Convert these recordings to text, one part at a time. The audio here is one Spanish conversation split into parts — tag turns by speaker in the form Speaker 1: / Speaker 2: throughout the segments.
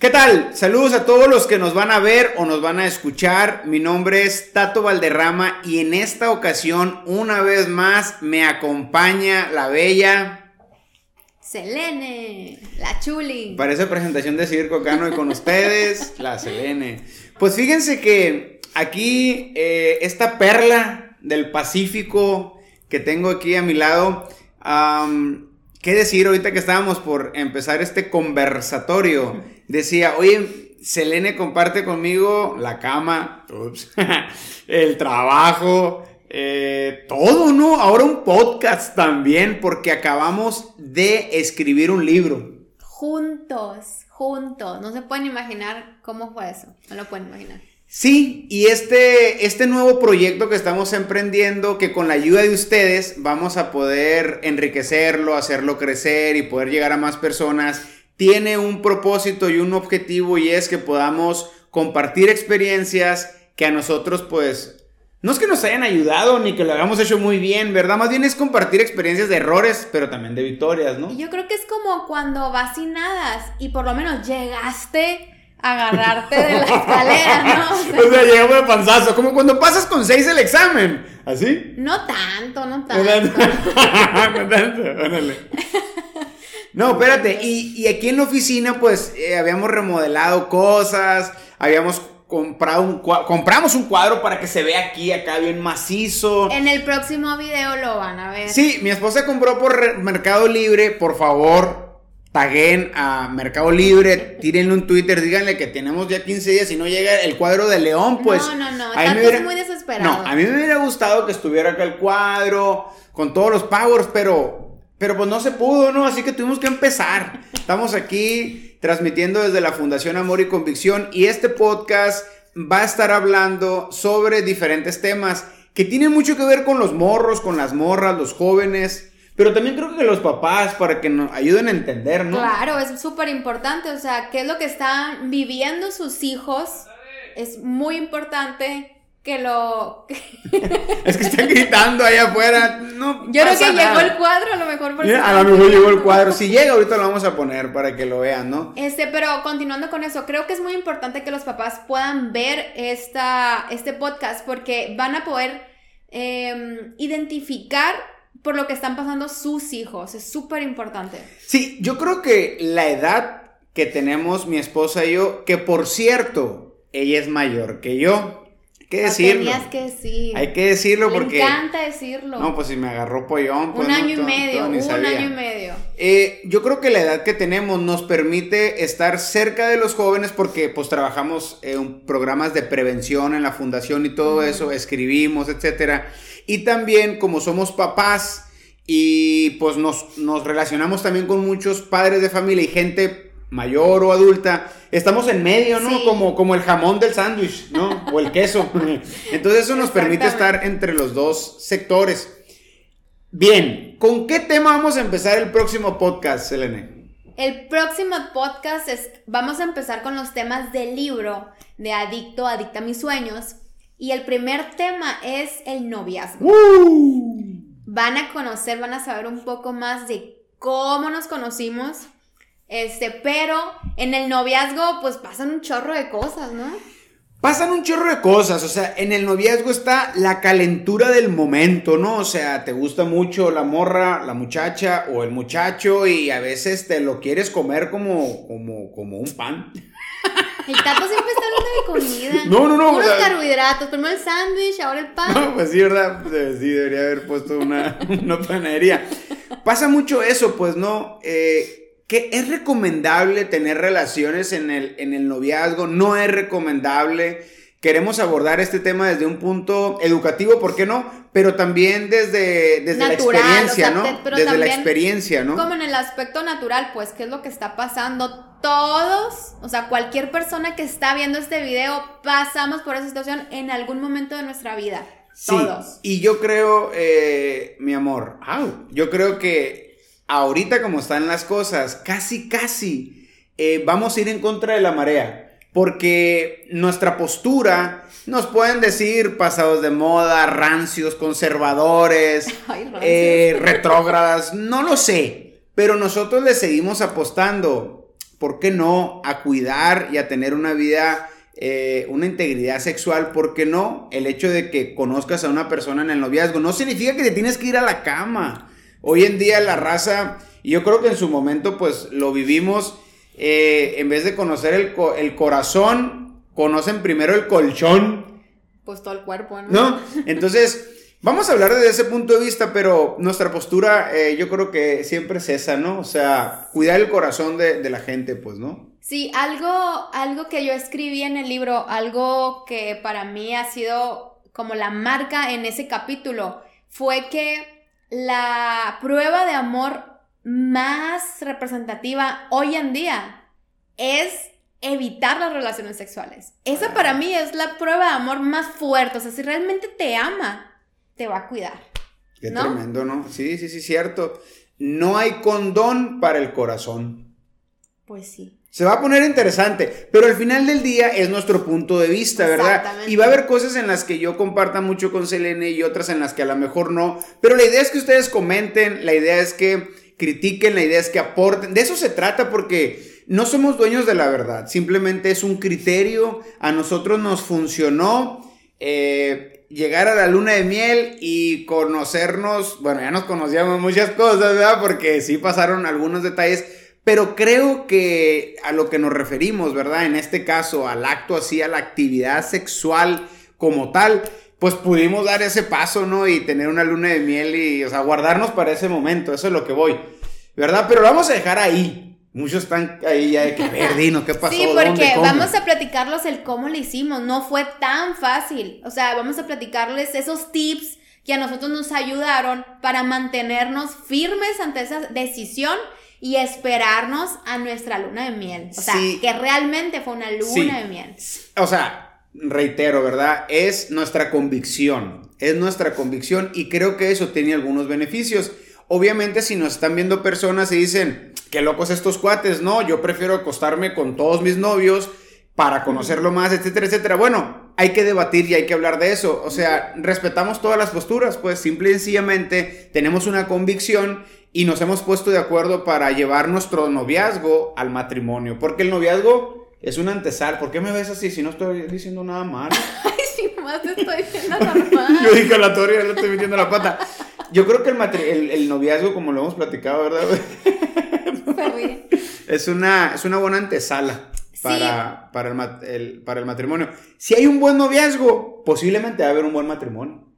Speaker 1: ¿Qué tal? Saludos a todos los que nos van a ver o nos van a escuchar. Mi nombre es Tato Valderrama y en esta ocasión, una vez más, me acompaña la bella.
Speaker 2: Selene, la chuli.
Speaker 1: Parece presentación de circo cano y con ustedes, la Selene. Pues fíjense que aquí, eh, esta perla del Pacífico que tengo aquí a mi lado, ¿qué decir ahorita que estábamos por empezar este conversatorio? decía, oye, Selene comparte conmigo la cama, el trabajo, eh, todo, ¿no? Ahora un podcast también, porque acabamos de escribir un libro.
Speaker 2: Juntos, juntos. No se pueden imaginar cómo fue eso. No lo pueden imaginar.
Speaker 1: Sí, y este, este nuevo proyecto que estamos emprendiendo, que con la ayuda de ustedes vamos a poder enriquecerlo, hacerlo crecer y poder llegar a más personas tiene un propósito y un objetivo y es que podamos compartir experiencias que a nosotros pues no es que nos hayan ayudado ni que lo hayamos hecho muy bien, ¿verdad? Más bien es compartir experiencias de errores, pero también de victorias, ¿no?
Speaker 2: Yo creo que es como cuando vas sin nada y por lo menos llegaste agarrarte de la escalera, ¿no?
Speaker 1: O sea, llegamos de panzazo, como cuando pasas con seis el examen, ¿así?
Speaker 2: No tanto, no tanto.
Speaker 1: no tanto, no, espérate, y, aquí en la oficina pues eh, habíamos remodelado cosas, habíamos comprado un compramos un cuadro para que se vea aquí, acá bien macizo.
Speaker 2: En el próximo video lo van a ver.
Speaker 1: Sí, mi esposa compró por Mercado Libre, por favor, taguen a Mercado Libre, tírenle un Twitter, díganle que tenemos ya 15 días y no llega el cuadro de León, pues.
Speaker 2: No, no, no, a mí me muy desesperado.
Speaker 1: No, a mí me hubiera gustado que estuviera acá el cuadro, con todos los powers, pero pero pues no se pudo, ¿no? Así que tuvimos que empezar. Estamos aquí transmitiendo desde la Fundación Amor y Convicción y este podcast va a estar hablando sobre diferentes temas que tienen mucho que ver con los morros, con las morras, los jóvenes, pero también creo que los papás para que nos ayuden a entender, ¿no?
Speaker 2: Claro, es súper importante, o sea, qué es lo que están viviendo sus hijos. Es muy importante que lo...
Speaker 1: es que están gritando allá afuera. No
Speaker 2: Yo creo que llegó el cuadro, a lo mejor
Speaker 1: por A lo mejor llegó el cuadro. Si llega, ahorita lo vamos a poner para que lo vean, ¿no?
Speaker 2: Este, pero continuando con eso, creo que es muy importante que los papás puedan ver esta, este podcast porque van a poder em, identificar por lo que están pasando sus hijos. Es súper importante.
Speaker 1: Sí, yo creo que la edad que tenemos mi esposa y yo, que por cierto, ella es mayor que yo que decirlo.
Speaker 2: Tenías que decir.
Speaker 1: Hay que decirlo porque.
Speaker 2: Me encanta decirlo.
Speaker 1: No, pues si me agarró pollón. Pues
Speaker 2: un año y medio, un año y medio.
Speaker 1: Eh, yo creo que la edad que tenemos nos permite estar cerca de los jóvenes porque pues trabajamos en programas de prevención en la fundación y todo eso, escribimos, etcétera. Y también como somos papás y pues nos, nos relacionamos también con muchos padres de familia y gente mayor o adulta, estamos en medio, ¿no? Como, como el jamón del sándwich, ¿no? O el queso. Entonces eso nos permite estar entre los dos sectores. Bien, ¿con qué tema vamos a empezar el próximo podcast, Selene?
Speaker 2: El próximo podcast es, vamos a empezar con los temas del libro de Adicto, Adicta a mis sueños. Y el primer tema es el noviazgo. Van a conocer, van a saber un poco más de cómo nos conocimos, este, pero en el noviazgo, pues pasan un chorro de cosas, ¿no?
Speaker 1: Pasan un chorro de cosas, o sea, en el noviazgo está la calentura del momento, ¿no? O sea, te gusta mucho la morra, la muchacha o el muchacho y a veces te lo quieres comer como, como, como un pan.
Speaker 2: El tato siempre está hablando de comida.
Speaker 1: No, no, no.
Speaker 2: Unos carbohidratos, primero el sándwich, ahora el pan.
Speaker 1: No, pues sí, ¿verdad? Sí, debería haber puesto una, una panadería. Pasa mucho eso, pues, ¿no? Eh, que es recomendable tener relaciones en el, en el noviazgo, no es recomendable. Queremos abordar este tema desde un punto educativo, ¿por qué no? Pero también desde, desde la experiencia, ¿no? desde la experiencia, ¿no?
Speaker 2: Como en el aspecto natural, pues, ¿qué es lo que está pasando? Todos, o sea, cualquier persona que está viendo este video, pasamos por esa situación en algún momento de nuestra vida.
Speaker 1: Sí, Todos. Y yo creo, eh, mi amor, yo creo que ahorita como están las cosas, casi, casi eh, vamos a ir en contra de la marea. Porque nuestra postura nos pueden decir pasados de moda, rancios, conservadores, eh, retrógradas, no lo sé. Pero nosotros le seguimos apostando ¿por qué no? A cuidar y a tener una vida, eh, una integridad sexual, ¿por qué no? El hecho de que conozcas a una persona en el noviazgo no significa que te tienes que ir a la cama. Hoy en día la raza, y yo creo que en su momento pues lo vivimos, eh, en vez de conocer el, el corazón, conocen primero el colchón.
Speaker 2: Pues todo el cuerpo, ¿no?
Speaker 1: ¿No? Entonces... Vamos a hablar desde ese punto de vista, pero nuestra postura eh, yo creo que siempre es esa, ¿no? O sea, cuidar el corazón de, la gente, pues, ¿no?
Speaker 2: Sí, algo, algo que yo escribí en el libro, algo que para mí ha sido como la marca en ese capítulo, fue que la prueba de amor más representativa hoy en día es evitar las relaciones sexuales. Esa para mí es la prueba de amor más fuerte. O sea, si realmente te ama, te va a cuidar.
Speaker 1: Qué tremendo, ¿no? Sí, sí, sí, cierto. No hay condón para el corazón.
Speaker 2: Pues sí.
Speaker 1: Se va a poner interesante, pero al final del día es nuestro punto de vista, ¿verdad? Y va a haber cosas en las que yo comparta mucho con Selene y otras en las que a lo mejor no, pero la idea es que ustedes comenten, la idea es que critiquen, la idea es que aporten, de eso se trata porque no somos dueños de la verdad, simplemente es un criterio, a nosotros nos funcionó, eh, llegar a la luna de miel y conocernos, bueno, ya nos conocíamos muchas cosas, ¿verdad? Porque sí pasaron algunos detalles, pero creo que a lo que nos referimos, ¿verdad? En este caso, al acto así, a la actividad sexual como tal, pues pudimos dar ese paso, ¿no? Y tener una luna de miel y, o sea, guardarnos para ese momento, eso es lo que voy, ¿verdad? Pero lo vamos a dejar ahí, Muchos están ahí ya de que, Verdino, ¿qué pasó?
Speaker 2: Sí, porque vamos a platicarlos el cómo le hicimos. No fue tan fácil. O sea, vamos a platicarles esos tips que a nosotros nos ayudaron para mantenernos firmes ante esa decisión y esperarnos a nuestra luna de miel. O sea, que realmente fue una luna de miel.
Speaker 1: O sea, reitero, ¿verdad? Es nuestra convicción. Es nuestra convicción y creo que eso tiene algunos beneficios. Obviamente, si nos están viendo personas y dicen, qué locos estos cuates, no, yo prefiero acostarme con todos mis novios para conocerlo más, etcétera, etcétera. Bueno, hay que debatir y hay que hablar de eso. O sea, respetamos todas las posturas, pues simple y sencillamente tenemos una convicción y nos hemos puesto de acuerdo para llevar nuestro noviazgo al matrimonio. Porque el noviazgo es un antesal. ¿Por qué me ves así si no estoy diciendo nada mal?
Speaker 2: Ay, si más te estoy diciendo normal.
Speaker 1: Yo dije la ya le estoy metiendo la pata. Yo creo que el, el noviazgo, como lo hemos platicado, ¿verdad? es, una, es una buena antesala para, para, el, para el matrimonio. Si hay un buen noviazgo, posiblemente va a haber un buen matrimonio.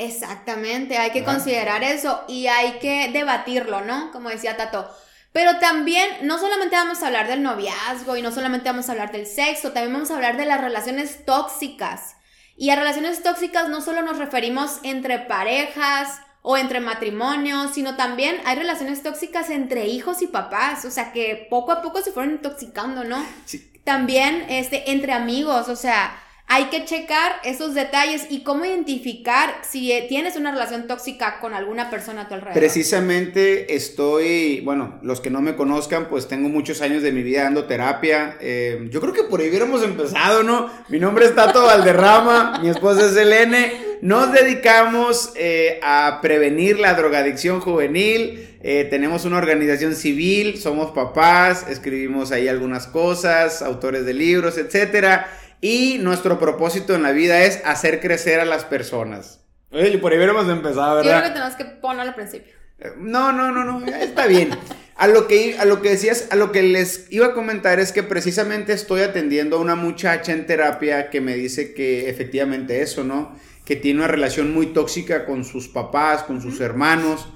Speaker 2: Exactamente, hay que considerar eso y hay que debatirlo, ¿no? Como decía Tato. Pero también, no solamente vamos a hablar del noviazgo y no solamente vamos a hablar del sexo, también vamos a hablar de las relaciones tóxicas. Y a relaciones tóxicas no solo nos referimos entre parejas o entre matrimonios, sino también hay relaciones tóxicas entre hijos y papás, o sea, que poco a poco se fueron intoxicando, ¿no? Sí. También este, entre amigos, o sea, hay que checar esos detalles y cómo identificar si eh, tienes una relación tóxica con alguna persona a tu alrededor.
Speaker 1: Precisamente estoy, bueno, los que no me conozcan, pues tengo muchos años de mi vida dando terapia. Eh, yo creo que por ahí hubiéramos empezado, ¿no? Mi nombre es Tato Valderrama, mi esposa es Elene. Nos dedicamos eh, a prevenir la drogadicción juvenil. tenemos una organización civil, somos papás, escribimos ahí algunas cosas, autores de libros, etcétera. Y nuestro propósito en la vida es hacer crecer a las personas. Oye, por ahí hubiéramos empezado, ¿verdad?
Speaker 2: Yo creo que tenemos que ponerlo al principio.
Speaker 1: Eh, no, no, no, no, está bien. A lo, que, a lo que decías, a lo que les iba a comentar es que precisamente estoy atendiendo a una muchacha en terapia que me dice que efectivamente eso, ¿no? Que tiene una relación muy tóxica con sus papás, con sus hermanos.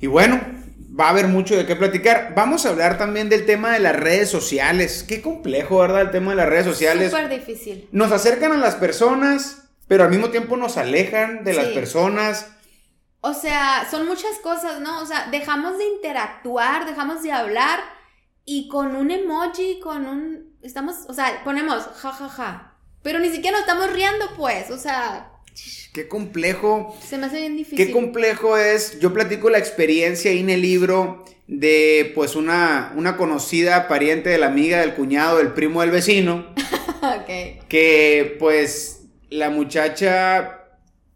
Speaker 1: Y bueno, va a haber mucho de qué platicar. Vamos a hablar también del tema de las redes sociales. Qué complejo, ¿verdad? El tema de las redes sociales.
Speaker 2: Súper difícil.
Speaker 1: Nos acercan a las personas, pero al mismo tiempo nos alejan de las personas.
Speaker 2: O sea, son muchas cosas, ¿no? O sea, dejamos de interactuar, dejamos de hablar y con un emoji, con un... Estamos, o sea, ponemos ja, ja, ja. Pero ni siquiera nos estamos riendo, pues. O sea,
Speaker 1: Qué complejo.
Speaker 2: Se me hace bien difícil.
Speaker 1: Qué complejo es. Yo platico la experiencia ahí en el libro de pues una, una conocida pariente de la amiga, del cuñado, del primo del vecino.
Speaker 2: ok.
Speaker 1: Que pues la muchacha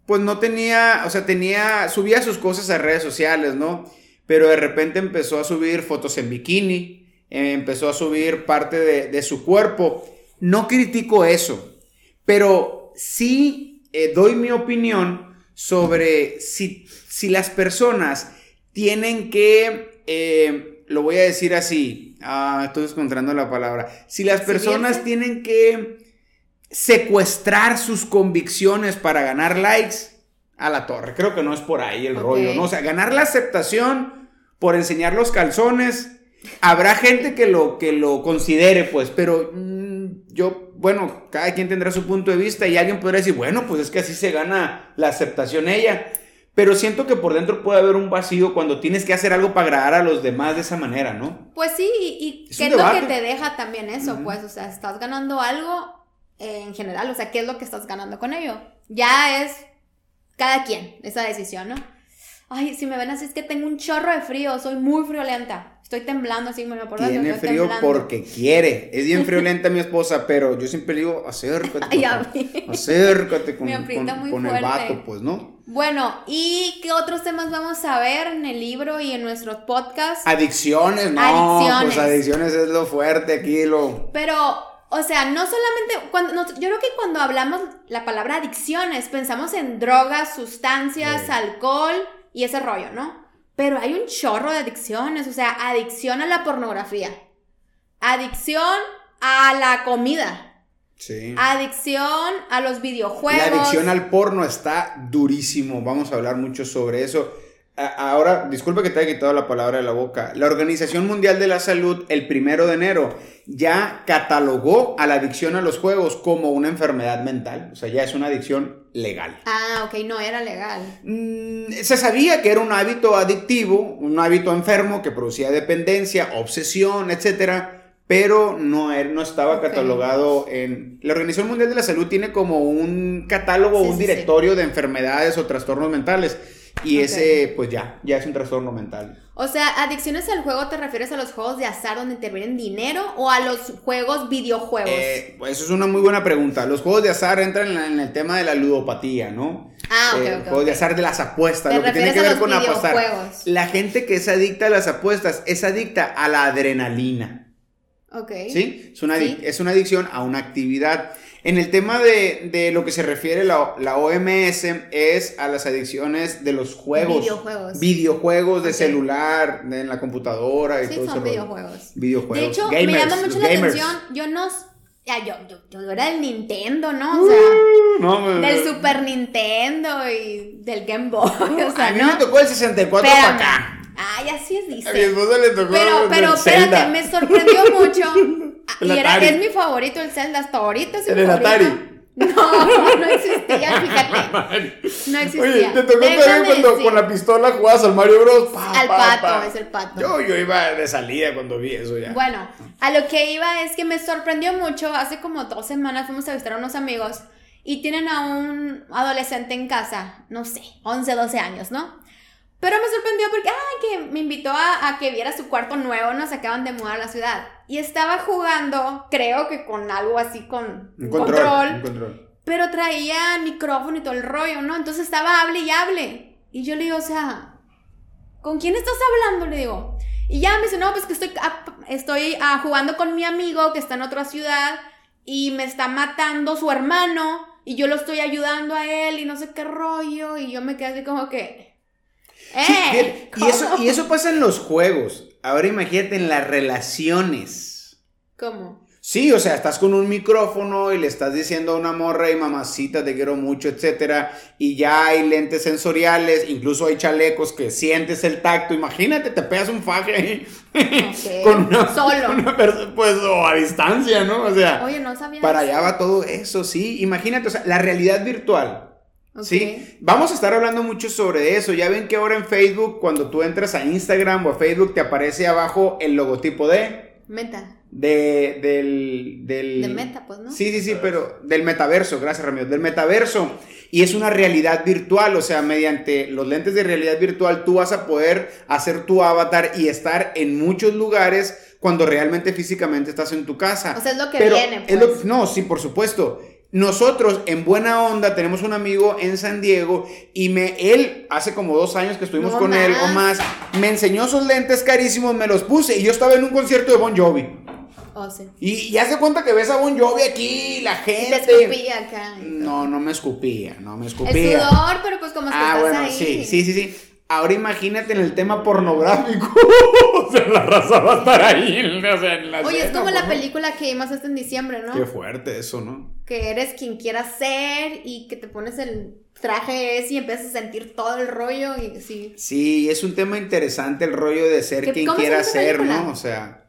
Speaker 1: pues no tenía, o sea, tenía, subía sus cosas a redes sociales, ¿no? Pero de repente empezó a subir fotos en bikini, eh, empezó a subir parte de, su cuerpo. No critico eso, pero sí eh, doy mi opinión sobre si, si las personas tienen que, eh, lo voy a decir así, ah, estoy encontrando la palabra, si las personas tienen que secuestrar sus convicciones para ganar likes, a la torre. Creo que no es por ahí el rollo, ¿no? O sea, ganar la aceptación por enseñar los calzones. Habrá gente que lo, que lo considere, pues, pero yo, bueno, cada quien tendrá su punto de vista y alguien podrá decir, bueno, pues es que así se gana la aceptación ella. Pero siento que por dentro puede haber un vacío cuando tienes que hacer algo para agradar a los demás de esa manera, ¿no?
Speaker 2: Pues sí, y, ¿qué es lo que te deja también eso? Pues, o sea, estás ganando algo en general, o sea, ¿qué es lo que estás ganando con ello? Ya es cada quien, esa decisión, ¿no? Ay, si me ven así es que tengo un chorro de frío, soy muy friolenta. Estoy temblando así, me acuerdo.
Speaker 1: Tiene frío porque quiere. Es bien friolenta mi esposa, pero yo siempre digo, acércate. Ay, acércate con, con, el vato, pues, ¿no?
Speaker 2: Bueno, ¿y qué otros temas vamos a ver en el libro y en nuestro podcast?
Speaker 1: Adicciones, no. Adicciones. Pues adicciones es lo fuerte aquí, lo.
Speaker 2: Pero o sea, no solamente, cuando, yo creo que cuando hablamos la palabra adicciones, pensamos en drogas, sustancias, alcohol y ese rollo, ¿no? Pero hay un chorro de adicciones, o sea, adicción a la pornografía, adicción a la comida, sí. adicción a los videojuegos.
Speaker 1: La adicción al porno está durísimo, vamos a hablar mucho sobre eso. Ahora, disculpe que te haya quitado la palabra de la boca. La Organización Mundial de la Salud, el primero de enero, ya catalogó a la adicción a los juegos como una enfermedad mental. O sea, ya es una adicción legal.
Speaker 2: Ah, ok, no era legal.
Speaker 1: Mm, se sabía que era un hábito adictivo, un hábito enfermo que producía dependencia, obsesión, etcétera, pero no, no estaba catalogado en... La Organización Mundial de la Salud tiene como un catálogo, un directorio de enfermedades o trastornos mentales y ese, pues ya, ya es un trastorno mental.
Speaker 2: O sea, adicciones al juego, ¿te refieres a los juegos de azar donde intervienen dinero o a los juegos videojuegos?
Speaker 1: Eh, pues eso es una muy buena pregunta. Los juegos de azar entran en, el tema de la ludopatía, ¿no?
Speaker 2: Ah, ok,
Speaker 1: eh, Juegos de azar de las apuestas, lo que tiene que ver con apostar. La gente que es adicta a las apuestas es adicta a la adrenalina.
Speaker 2: Ok.
Speaker 1: ¿Sí? Es una, es una adicción a una actividad. En el tema de, lo que se refiere la, la, OMS es a las adicciones de los juegos.
Speaker 2: Videojuegos.
Speaker 1: Videojuegos de celular, de, en la computadora y
Speaker 2: sí,
Speaker 1: todo
Speaker 2: son videojuegos.
Speaker 1: Videojuegos.
Speaker 2: De hecho, me llama mucho la atención. Yo no. Ya, yo, yo, yo, era del Nintendo, ¿no? O sea, uh, no, del Super Nintendo y del Game Boy. o sea,
Speaker 1: a mí
Speaker 2: ¿no?
Speaker 1: me tocó el 64 para acá.
Speaker 2: Ay, así es, dice.
Speaker 1: A mi esposa le tocó
Speaker 2: Pero, pero, espérate, me sorprendió mucho. y era, es mi favorito el Zelda hasta ahorita. Es
Speaker 1: el Atari.
Speaker 2: No, no existía, fíjate. No existía.
Speaker 1: Oye, te tocó también cuando con la pistola jugabas al Mario Bros.
Speaker 2: al pato, es el pato.
Speaker 1: Yo, yo iba de salida cuando vi eso ya.
Speaker 2: Bueno, a lo que iba es que me sorprendió mucho. Hace como dos semanas fuimos a visitar a unos amigos y tienen a un adolescente en casa, no sé, 11, 12 años, ¿no? Pero me sorprendió porque, ah, que me invitó a, que viera su cuarto nuevo, nos acaban de mudar a la ciudad. Y estaba jugando, creo que con algo así, con
Speaker 1: un control, control,
Speaker 2: Pero traía micrófono y todo el rollo, ¿no? Entonces estaba hable y hable. Y yo le digo, o sea, ¿con quién estás hablando? Le digo. Y ya me dice, no, pues que estoy, ah, estoy ah, jugando con mi amigo que está en otra ciudad y me está matando su hermano y yo lo estoy ayudando a él y no sé qué rollo. Y yo me quedé así como que
Speaker 1: eh, y, eso, y eso pasa en los juegos. Ahora imagínate en las relaciones.
Speaker 2: ¿Cómo?
Speaker 1: Sí, o sea, estás con un micrófono y le estás diciendo a una morra y mamacita, te quiero mucho, etcétera, y ya hay lentes sensoriales, incluso hay chalecos que sientes el tacto. Imagínate, te pegas un faje ahí con una,
Speaker 2: solo,
Speaker 1: pues o a distancia, ¿no? O sea,
Speaker 2: Oye, no sabía
Speaker 1: para allá va todo eso, sí. Imagínate, o sea, la realidad virtual Sí, vamos a estar hablando mucho sobre eso. Ya ven que ahora en Facebook, cuando tú entras a Instagram o a Facebook, te aparece abajo el logotipo de...
Speaker 2: Meta.
Speaker 1: De, del, del...
Speaker 2: De meta, pues, ¿no?
Speaker 1: Sí, sí, sí, pero del metaverso, gracias Ramiro, del metaverso. Y es una realidad virtual, o sea, mediante los lentes de realidad virtual tú vas a poder hacer tu avatar y estar en muchos lugares cuando realmente físicamente estás en tu casa.
Speaker 2: O sea, es lo que viene.
Speaker 1: Pues. no, sí, por supuesto nosotros en buena onda tenemos un amigo en San Diego y me él hace como dos años que estuvimos
Speaker 2: No
Speaker 1: con él o más me enseñó esos lentes carísimos me los puse y yo estaba en un concierto de Bon Jovi
Speaker 2: Oh, sí.
Speaker 1: y, y hace cuenta que ves a Bon Jovi aquí la
Speaker 2: Y te
Speaker 1: gente
Speaker 2: escupía acá.
Speaker 1: no no me escupía no me
Speaker 2: El
Speaker 1: escupía
Speaker 2: sudor, pero pues como es que
Speaker 1: ah
Speaker 2: estás
Speaker 1: bueno
Speaker 2: ahí.
Speaker 1: sí sí sí sí Ahora imagínate en el tema pornográfico. o sea, la raza va a estar ahí. o sea, en la
Speaker 2: Oye, es como la película que vimos hasta en diciembre, ¿no?
Speaker 1: Qué fuerte eso, ¿no?
Speaker 2: Que eres quien quieras ser y que te pones el traje ese y empiezas a sentir todo el rollo y sí.
Speaker 1: Sí, es un tema interesante el rollo de ser
Speaker 2: ¿Qué-
Speaker 1: quien
Speaker 2: cómo se
Speaker 1: quiera
Speaker 2: llama esa
Speaker 1: ser,
Speaker 2: película?
Speaker 1: ¿no? O sea,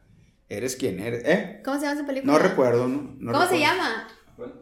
Speaker 1: eres quien eres. ¿Eh?
Speaker 2: ¿Cómo se llama esa película?
Speaker 1: No recuerdo, ¿no? No
Speaker 2: ¿Cómo se llama?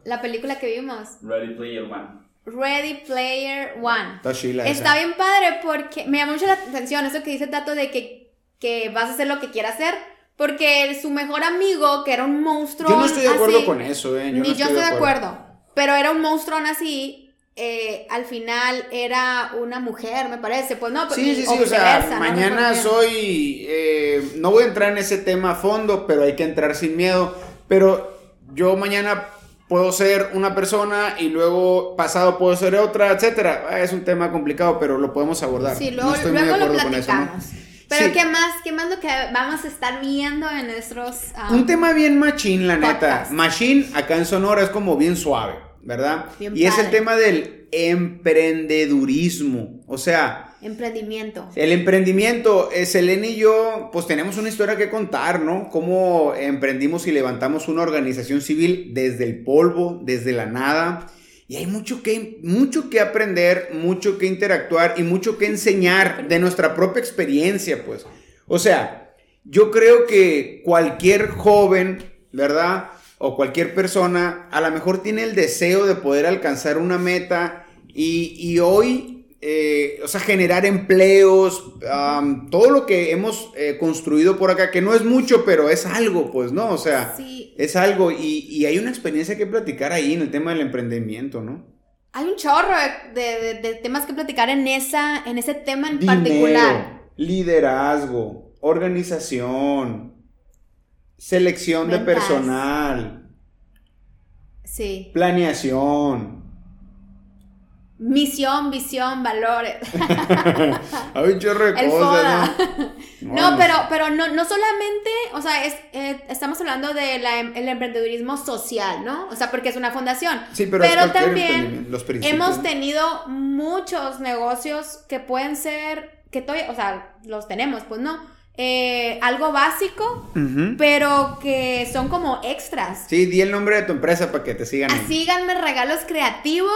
Speaker 2: La película que vimos.
Speaker 3: Ready Player One.
Speaker 2: Ready Player One.
Speaker 1: Está chila
Speaker 2: Está
Speaker 1: esa.
Speaker 2: bien padre porque me llama mucho la atención eso que dice Tato de que, que vas a hacer lo que quieras hacer. Porque su mejor amigo, que era un monstruo.
Speaker 1: Yo no estoy de acuerdo
Speaker 2: así,
Speaker 1: con eso, ¿eh?
Speaker 2: Ni
Speaker 1: no
Speaker 2: yo estoy de acuerdo. Pero era un monstruo así. eh, al final era una mujer, me parece. Pues no,
Speaker 1: Sí, sí, sí, o sea,
Speaker 2: no
Speaker 1: mañana soy, eh, no voy a entrar en ese tema a fondo, pero hay que entrar sin miedo, pero yo mañana puedo ser una persona y luego pasado puedo ser otra, etcétera. Ah, Es un tema complicado, pero lo podemos abordar.
Speaker 2: Sí,
Speaker 1: No
Speaker 2: luego,
Speaker 1: estoy muy de
Speaker 2: luego lo
Speaker 1: acuerdo con eso, ¿no?
Speaker 2: platicamos. Pero
Speaker 1: Sí.
Speaker 2: ¿qué más? ¿Qué más lo que vamos a estar viendo en nuestros... ah,
Speaker 1: Un tema bien machín, la neta. Machín acá en Sonora es como bien suave, ¿verdad?
Speaker 2: Bien
Speaker 1: y es el tema del emprendedurismo. O sea,
Speaker 2: Emprendimiento.
Speaker 1: el emprendimiento, eh, Selene y yo, pues tenemos una historia que contar, ¿no? Cómo emprendimos y levantamos una organización civil desde el polvo, desde la nada. Y hay mucho que, mucho que aprender, mucho que interactuar y mucho que enseñar de nuestra propia experiencia, pues. O sea, yo creo que cualquier joven, ¿verdad? O cualquier persona, a lo mejor tiene el deseo de poder alcanzar una meta y, y hoy, eh, o sea, generar empleos, todo lo que hemos eh, construido por acá, que no es mucho, pero es algo, pues, ¿no? O sea,
Speaker 2: Sí.
Speaker 1: es algo y, y hay una experiencia que platicar ahí en el tema del emprendimiento, ¿no?
Speaker 2: Hay un chorro de, de- de temas que platicar en, esa, en ese tema en particular.
Speaker 1: Dinero, liderazgo, organización, selección de personal,
Speaker 2: Sí.
Speaker 1: planeación.
Speaker 2: Misión, visión, valores.
Speaker 1: Hay un chorro de
Speaker 2: El
Speaker 1: cosas. ¿no?
Speaker 2: No, pero, pero no, no solamente, o sea, es, eh, estamos hablando del emprendedurismo social, ¿no? O sea, porque es una fundación.
Speaker 1: Sí, pero,
Speaker 2: también
Speaker 1: los principios,
Speaker 2: hemos tenido muchos negocios que pueden ser, que todavía, o sea, los tenemos, pues no. Eh, algo básico, pero que son como extras.
Speaker 1: Sí, di el nombre de tu empresa para que te sigan. ahí.
Speaker 2: Síganme regalos creativos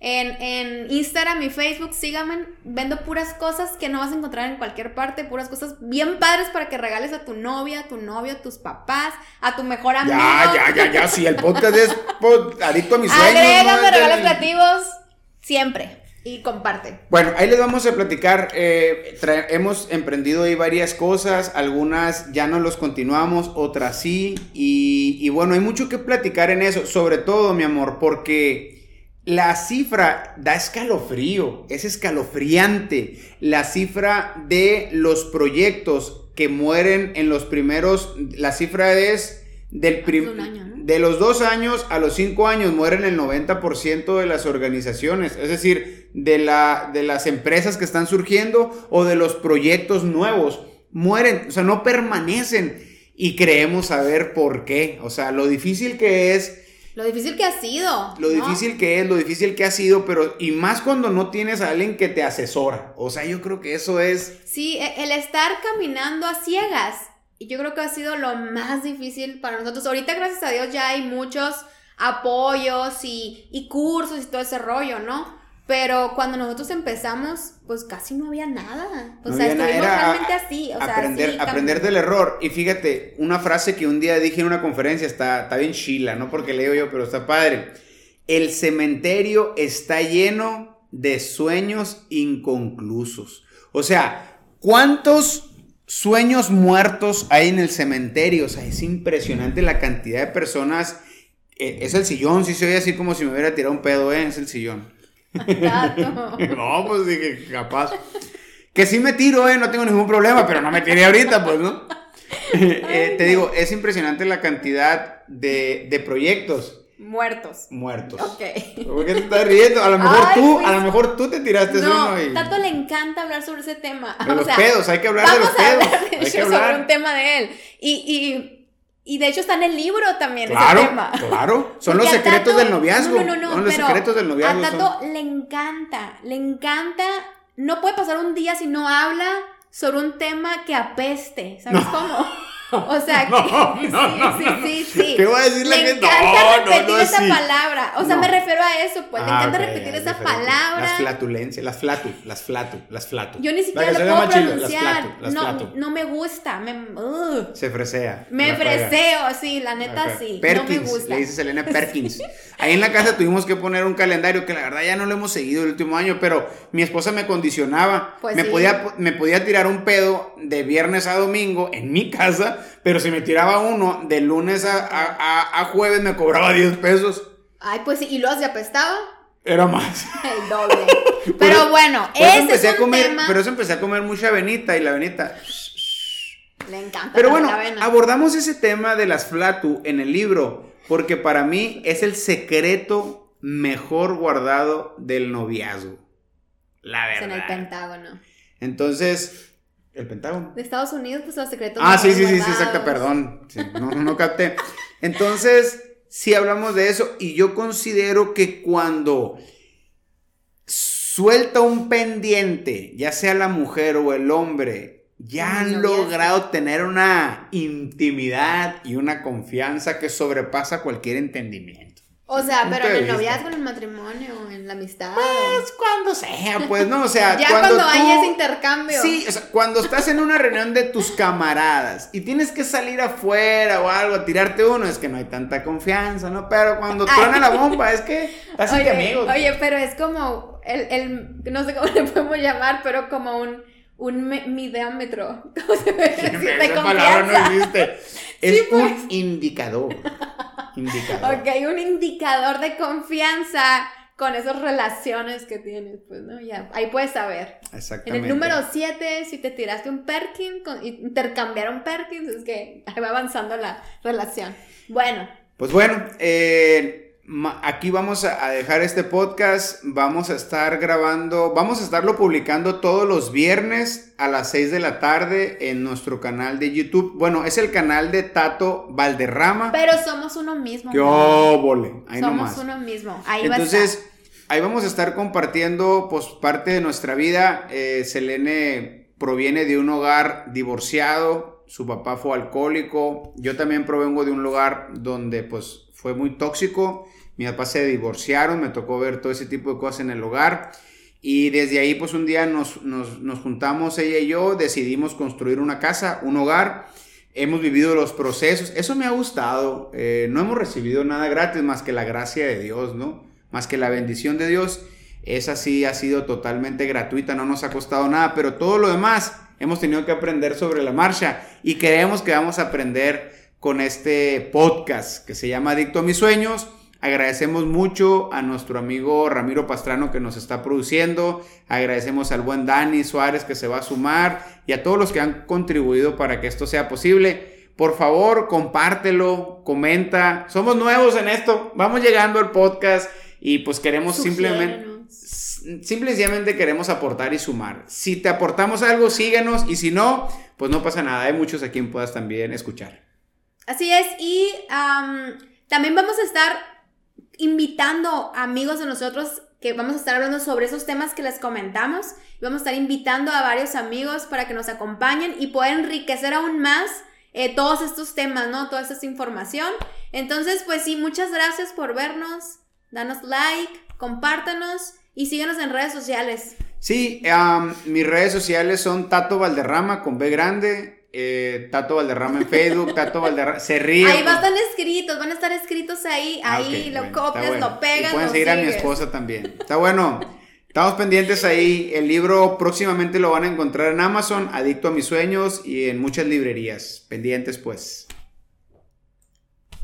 Speaker 2: en, en Instagram y Facebook. Síganme, vendo puras cosas que no vas a encontrar en cualquier parte, puras cosas bien padres para que regales a tu novia, a tu novio, a tus papás, a tu mejor amigo.
Speaker 1: Ya, ya, ya, ya. Si el podcast es pod- adicto a mis sueños.
Speaker 2: Agrégame regalos
Speaker 1: del-
Speaker 2: creativos siempre y comparte.
Speaker 1: Bueno, ahí les vamos a platicar. eh, hemos emprendido ahí varias cosas, algunas ya no los continuamos, otras sí. Y, y bueno, hay mucho que platicar en eso, sobre todo, mi amor, porque la cifra da escalofrío, es escalofriante. La cifra de los proyectos que mueren en los primeros, la cifra es del prim-
Speaker 2: un año, ¿no?
Speaker 1: de los dos años a los cinco años mueren el 90% de las organizaciones, es decir, de, la, de las empresas que están surgiendo o de los proyectos nuevos, mueren, o sea, no permanecen y creemos saber por qué, o sea, lo difícil que es,
Speaker 2: Lo difícil que ha sido.
Speaker 1: lo
Speaker 2: ¿no?
Speaker 1: difícil que es, lo difícil que ha sido, pero y más cuando no tienes a alguien que te asesora, o sea, yo creo que eso es...
Speaker 2: Sí, e- el estar caminando a ciegas. Y yo creo que ha sido lo más difícil para nosotros. Ahorita, gracias a Dios, ya hay muchos apoyos y, y cursos y todo ese rollo, ¿no? Pero cuando nosotros empezamos, pues casi no había nada. O
Speaker 1: No
Speaker 2: sea,
Speaker 1: nada,
Speaker 2: estuvimos
Speaker 1: era a-
Speaker 2: realmente así. O sea,
Speaker 1: aprender,
Speaker 2: así,
Speaker 1: aprender del error. Y fíjate, una frase que un día dije en una conferencia está, está bien chila, no porque leo yo, pero está padre. El cementerio está lleno de sueños inconclusos. O sea, ¿cuántos sueños muertos hay en el cementerio? O sea, es impresionante la cantidad de personas. Eh, es el sillón, sí se oye así como si me hubiera tirado un pedo, ¿eh? Es el sillón. No, pues dije, capaz. Que sí me tiro, eh, no tengo ningún problema, pero no me tiré ahorita, pues, ¿no? Eh, te digo, es impresionante la cantidad de, de proyectos
Speaker 2: Muertos.
Speaker 1: Muertos.
Speaker 2: Ok.
Speaker 1: ¿Por qué te estás riendo? A lo mejor
Speaker 2: Ay,
Speaker 1: tú,
Speaker 2: pues,
Speaker 1: a lo mejor tú te tiraste
Speaker 2: No,
Speaker 1: uno y.
Speaker 2: Tato le encanta hablar sobre ese tema.
Speaker 1: De
Speaker 2: o
Speaker 1: los
Speaker 2: sea,
Speaker 1: pedos, hay que hablar de los pedos.
Speaker 2: hablar
Speaker 1: hay que
Speaker 2: hecho sobre un
Speaker 1: hablar.
Speaker 2: tema de él. Y, y, y de hecho está en el libro también ese
Speaker 1: Claro,
Speaker 2: tema.
Speaker 1: claro. Son
Speaker 2: Porque
Speaker 1: los secretos
Speaker 2: Tato-
Speaker 1: del noviazgo.
Speaker 2: No, no, no,
Speaker 1: Son los
Speaker 2: pero
Speaker 1: secretos del noviazgo.
Speaker 2: A
Speaker 1: son-
Speaker 2: Tato le encanta, le encanta. No puede pasar un día si no habla sobre un tema que apeste. ¿Sabes cómo? O sea, que,
Speaker 1: No,
Speaker 2: sí,
Speaker 1: no,
Speaker 2: sí, sí, sí.
Speaker 1: ¿Qué va a decir la gente?
Speaker 2: encanta
Speaker 1: No, no,
Speaker 2: repetir esa palabra. O sea, me refiero a eso, pues. le
Speaker 1: Ah,
Speaker 2: encanta repetir esa
Speaker 1: diferente.
Speaker 2: palabra.
Speaker 1: Las flatulencias, las flatu, las flatu, las flatu.
Speaker 2: Yo ni siquiera lo puedo pronunciar.
Speaker 1: Las flatu, las
Speaker 2: no,
Speaker 1: flatu.
Speaker 2: no me gusta. Me.
Speaker 1: Se fresea.
Speaker 2: me freseo, sí, la neta sí.
Speaker 1: Perkins,
Speaker 2: no me gusta.
Speaker 1: le dice Selena Perkins. Ahí en la casa tuvimos que poner un calendario que la verdad ya no lo hemos seguido el último año, pero mi esposa me condicionaba.
Speaker 2: Pues
Speaker 1: me,
Speaker 2: sí.
Speaker 1: podía, me podía tirar un pedo de viernes a domingo en mi casa, pero si me tiraba uno de lunes a, a- a- jueves me cobraba 10 pesos.
Speaker 2: Ay, pues sí, y luego se apestaba
Speaker 1: Era más.
Speaker 2: el doble.
Speaker 1: Por
Speaker 2: Pero bueno, ese
Speaker 1: empecé
Speaker 2: es
Speaker 1: a
Speaker 2: un
Speaker 1: comer,
Speaker 2: tema.
Speaker 1: pero eso empecé a comer mucha avenita y la avenita.
Speaker 2: Le encanta
Speaker 1: Pero
Speaker 2: la
Speaker 1: bueno,
Speaker 2: avena.
Speaker 1: abordamos ese tema de las flatu en el libro, porque para mí es el secreto mejor guardado del noviazgo. La
Speaker 2: Es en el
Speaker 1: verdad.
Speaker 2: Pentágono.
Speaker 1: Entonces, el Pentágono.
Speaker 2: De Estados Unidos, pues los secretos.
Speaker 1: Ah, sí, sí, sí, sí, exacto, perdón. Sí, no, no capté. Entonces, sí hablamos de eso y yo considero que cuando suelta un pendiente, ya sea la mujer o el hombre, ya han logrado tener una intimidad y una confianza que sobrepasa cualquier entendimiento.
Speaker 2: O sea, pero en el noviazgo, en el matrimonio, en la amistad.
Speaker 1: Pues cuando sea, pues no, o sea,
Speaker 2: ya
Speaker 1: cuando,
Speaker 2: cuando, hay ese intercambio.
Speaker 1: Sí, o sea, cuando estás en una reunión de tus camaradas y tienes que salir afuera o algo a tirarte uno, es que no hay tanta confianza, ¿no? Pero cuando truena la bomba, es que estás
Speaker 2: Oye,
Speaker 1: amigos.
Speaker 2: oye, pero es como el, el, no sé cómo le podemos llamar, pero como un, un me- midómetro. ¿Cómo se ve? Sí, de
Speaker 1: Esa palabra no existe. Es
Speaker 2: Sí, pues.
Speaker 1: un indicador. Indicador.
Speaker 2: Ok, un indicador de confianza con esas relaciones que tienes, pues, ¿no? Ya, ahí puedes saber. En
Speaker 1: Exactamente.
Speaker 2: el número 7, si te tiraste un Perkin, con, intercambiaron Perkins, es que ahí va avanzando la relación. Bueno,
Speaker 1: Pues bueno, eh, aquí vamos a dejar este podcast. Vamos a estar grabando, vamos a estarlo publicando todos los viernes a las 6 de la tarde en nuestro canal de YouTube. Bueno, es el canal de Tato Valderrama.
Speaker 2: pero somos uno mismo.
Speaker 1: ¡Qué
Speaker 2: amor.
Speaker 1: óvole! Ahí
Speaker 2: somos
Speaker 1: nomás.
Speaker 2: uno mismo. Ahí va a
Speaker 1: Entonces,
Speaker 2: estar.
Speaker 1: ahí vamos a estar compartiendo pues parte de nuestra vida. Eh, Selene proviene de un hogar divorciado, su papá fue alcohólico, yo también provengo de un lugar donde pues fue muy tóxico, mi papá se divorciaron, me tocó ver todo ese tipo de cosas en el hogar. Y desde ahí, pues un día nos, nos, nos juntamos ella y yo, decidimos construir una casa, un hogar. Hemos vivido los procesos. Eso me ha gustado. Eh, no hemos recibido nada gratis más que la gracia de Dios, ¿no? Más que la bendición de Dios. Esa sí ha sido totalmente gratuita, no nos ha costado nada, pero todo lo demás hemos tenido que aprender sobre la marcha y creemos que vamos a aprender con este podcast que se llama Adicto a mis sueños. Agradecemos mucho a nuestro amigo Ramiro Pastrano que nos está produciendo. Agradecemos al buen Dani Suárez que se va a sumar y a todos los que han contribuido para que esto sea posible. Por favor, compártelo, comenta. Somos nuevos en esto. Vamos llegando al podcast y pues queremos simplemente
Speaker 2: Sugiérenos.
Speaker 1: simple y sencillamente queremos aportar y sumar. Si te aportamos algo, síguenos y si no, pues no pasa nada. Hay muchos a quien puedas también escuchar.
Speaker 2: Así es, y am, también vamos a estar invitando amigos de nosotros que vamos a estar hablando sobre esos temas que les comentamos. Y vamos a estar invitando a varios amigos para que nos acompañen y puedan enriquecer aún más eh, todos estos temas, ¿no? Toda esta información. Entonces, pues sí, muchas gracias por vernos. Danos like, compártanos y síguenos en redes sociales.
Speaker 1: Sí, mis redes sociales son Tato Valderrama con B grande, eh, Tato Valderrama en Facebook, Tato Valderrama, se ríe.
Speaker 2: Ahí van a estar escritos, van a estar escritos ahí,
Speaker 1: Ah,
Speaker 2: ahí lo
Speaker 1: bueno,
Speaker 2: copias,
Speaker 1: bueno.
Speaker 2: lo pegas,
Speaker 1: Y pueden
Speaker 2: lo
Speaker 1: seguir a mi esposa también. Está bueno. Estamos pendientes ahí. El libro próximamente lo van a encontrar en Amazon, Adicto a mis sueños y en muchas librerías. Pendientes pues.